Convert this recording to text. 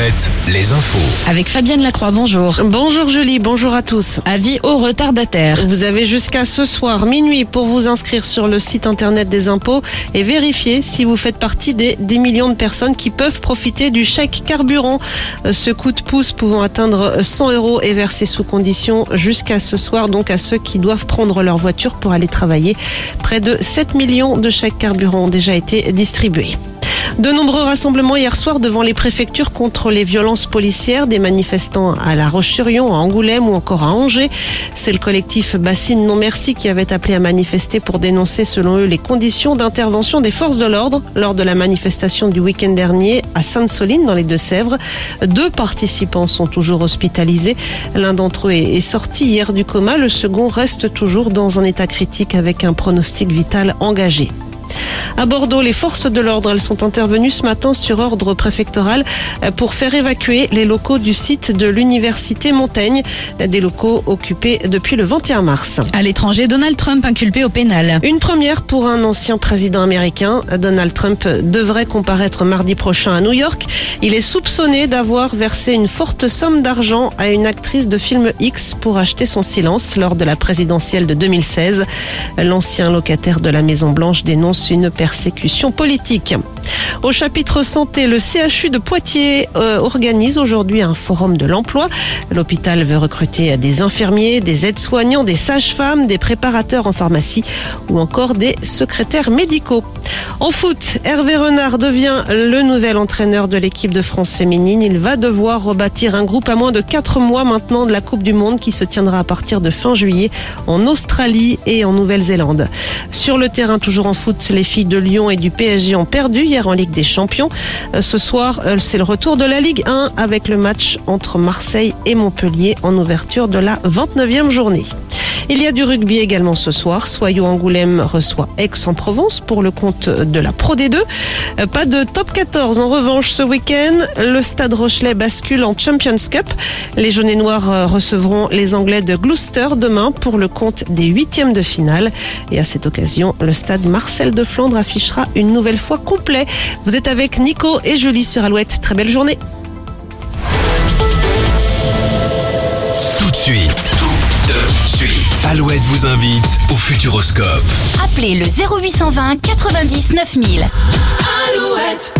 Alouette, les infos. Avec Fabienne Lacroix, bonjour. Bonjour Julie, bonjour à tous. Avis aux retardataires. Vous avez jusqu'à ce soir minuit pour vous inscrire sur le site internet des impôts et vérifier si vous faites partie des 10 millions de personnes qui peuvent profiter du chèque carburant. Euh, Ce coup de pouce pouvant atteindre 100 euros est versé sous condition jusqu'à ce soir, donc à ceux qui doivent prendre leur voiture pour aller travailler. Près de 7 millions de chèques carburant ont déjà été distribués. De nombreux rassemblements hier soir devant les préfectures contre les violences policières, des manifestants à La Roche-sur-Yon, à Angoulême ou encore à Angers. C'est le collectif Bassine Non Merci qui avait appelé à manifester pour dénoncer selon eux les conditions d'intervention des forces de l'ordre lors de la manifestation du week-end dernier à Sainte-Soline dans les Deux-Sèvres. Deux participants sont toujours hospitalisés. L'un d'entre eux est sorti hier du coma, le second reste toujours dans un état critique avec un pronostic vital engagé. À Bordeaux, les forces de l'ordre, elles sont intervenues ce matin sur ordre préfectoral euh, pour faire évacuer les locaux du site de l'université Montaigne, des locaux occupés depuis le 21 mars. À l'étranger, Donald Trump inculpé au pénal. Une première pour un ancien président américain. Donald Trump devrait comparaître mardi prochain à New York. Il est soupçonné d'avoir versé une forte somme d'argent à une actrice de film X pour acheter son silence lors de la présidentielle de 2016. L'ancien locataire de la Maison Blanche dénonce une persécution politique. Au chapitre santé, le CHU de Poitiers euh, organise aujourd'hui un forum de l'emploi. L'hôpital veut recruter des infirmiers, des aides-soignants, des sages-femmes, des préparateurs en pharmacie ou encore des secrétaires médicaux. En foot, Hervé Renard devient le nouvel entraîneur de l'équipe de France féminine. Il va devoir rebâtir un groupe à moins de 4 mois maintenant de la Coupe du Monde qui se tiendra à partir de fin juillet en Australie et en Nouvelle-Zélande. Sur le terrain, toujours en foot, les filles de Lyon et du PSG ont perdu hier en Ligue des Champions. Euh, Ce soir, euh, c'est le retour de la Ligue 1 avec le match entre Marseille et Montpellier en ouverture de la 29e journée. Il y a du rugby également ce soir. Soyaux Angoulême reçoit Aix-en-Provence pour le compte de la Pro D2. Euh, Pas de top 14 en revanche ce week-end. Le Stade Rochelet bascule en Champions Cup. Les jaunes noirs euh, recevront les Anglais de Gloucester demain pour le compte des huitièmes de finale. Et à cette occasion, le Stade Marcel de Flandre affichera une nouvelle fois complet. Vous êtes avec Nico et Julie sur Alouette. Très belle journée. Suite. Tout de suite. Alouette vous invite au Futuroscope. Appelez le 0820 90 9000. Alouette,